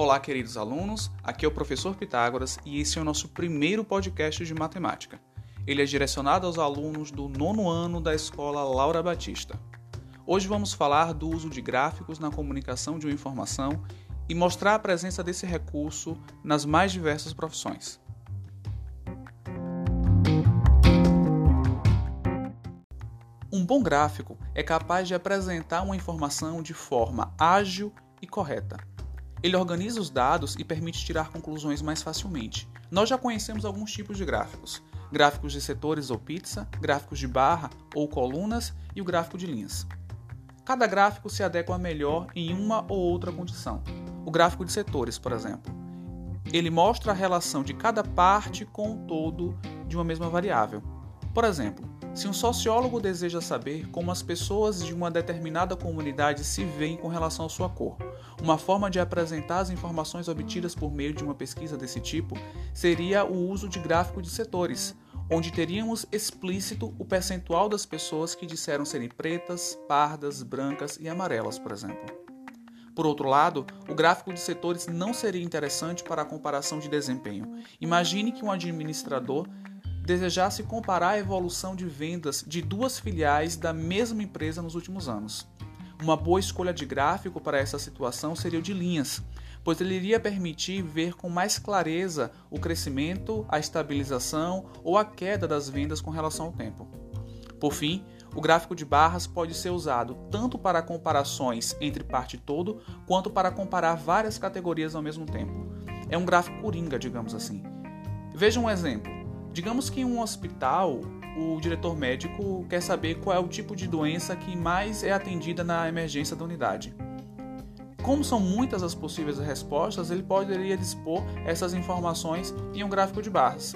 Olá, queridos alunos. Aqui é o professor Pitágoras e esse é o nosso primeiro podcast de matemática. Ele é direcionado aos alunos do nono ano da escola Laura Batista. Hoje vamos falar do uso de gráficos na comunicação de uma informação e mostrar a presença desse recurso nas mais diversas profissões. Um bom gráfico é capaz de apresentar uma informação de forma ágil e correta. Ele organiza os dados e permite tirar conclusões mais facilmente. Nós já conhecemos alguns tipos de gráficos: gráficos de setores ou pizza, gráficos de barra ou colunas e o gráfico de linhas. Cada gráfico se adequa melhor em uma ou outra condição. O gráfico de setores, por exemplo, ele mostra a relação de cada parte com o todo de uma mesma variável. Por exemplo, se um sociólogo deseja saber como as pessoas de uma determinada comunidade se veem com relação à sua cor, uma forma de apresentar as informações obtidas por meio de uma pesquisa desse tipo seria o uso de gráfico de setores, onde teríamos explícito o percentual das pessoas que disseram serem pretas, pardas, brancas e amarelas, por exemplo. Por outro lado, o gráfico de setores não seria interessante para a comparação de desempenho. Imagine que um administrador desejasse comparar a evolução de vendas de duas filiais da mesma empresa nos últimos anos. Uma boa escolha de gráfico para essa situação seria o de linhas, pois ele iria permitir ver com mais clareza o crescimento, a estabilização ou a queda das vendas com relação ao tempo. Por fim, o gráfico de barras pode ser usado tanto para comparações entre parte todo, quanto para comparar várias categorias ao mesmo tempo. É um gráfico coringa, digamos assim. Veja um exemplo. Digamos que em um hospital, o diretor médico quer saber qual é o tipo de doença que mais é atendida na emergência da unidade. Como são muitas as possíveis respostas, ele poderia dispor essas informações em um gráfico de barras.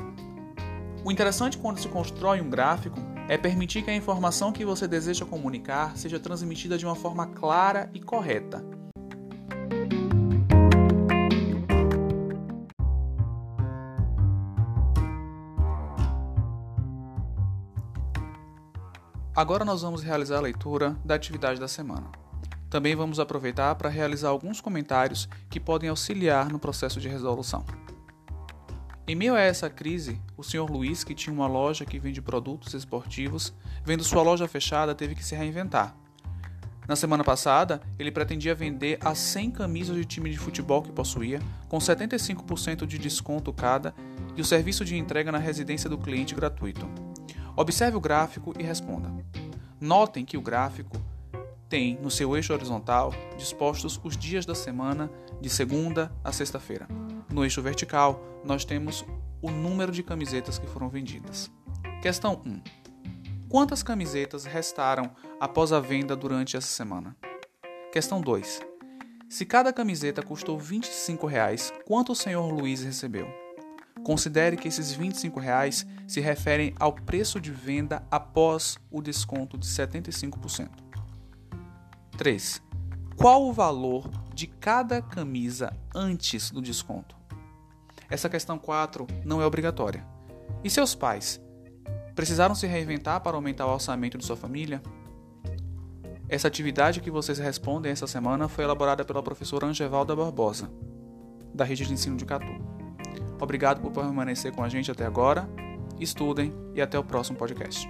O interessante quando se constrói um gráfico é permitir que a informação que você deseja comunicar seja transmitida de uma forma clara e correta, Agora nós vamos realizar a leitura da atividade da semana. Também vamos aproveitar para realizar alguns comentários que podem auxiliar no processo de resolução. Em meio a essa crise, o Sr. Luiz, que tinha uma loja que vende produtos esportivos, vendo sua loja fechada, teve que se reinventar. Na semana passada, ele pretendia vender as 100 camisas de time de futebol que possuía, com 75% de desconto cada e o serviço de entrega na residência do cliente gratuito. Observe o gráfico e responda. Notem que o gráfico tem no seu eixo horizontal dispostos os dias da semana de segunda a sexta-feira. No eixo vertical, nós temos o número de camisetas que foram vendidas. Questão 1. Quantas camisetas restaram após a venda durante essa semana? Questão 2. Se cada camiseta custou 25 reais, quanto o senhor Luiz recebeu? Considere que esses 25 reais se referem ao preço de venda após o desconto de 75%. 3. Qual o valor de cada camisa antes do desconto? Essa questão 4 não é obrigatória. E seus pais? Precisaram se reinventar para aumentar o orçamento de sua família? Essa atividade que vocês respondem essa semana foi elaborada pela professora Angevalda Barbosa, da rede de ensino de Catu. Obrigado por permanecer com a gente até agora. Estudem e até o próximo podcast.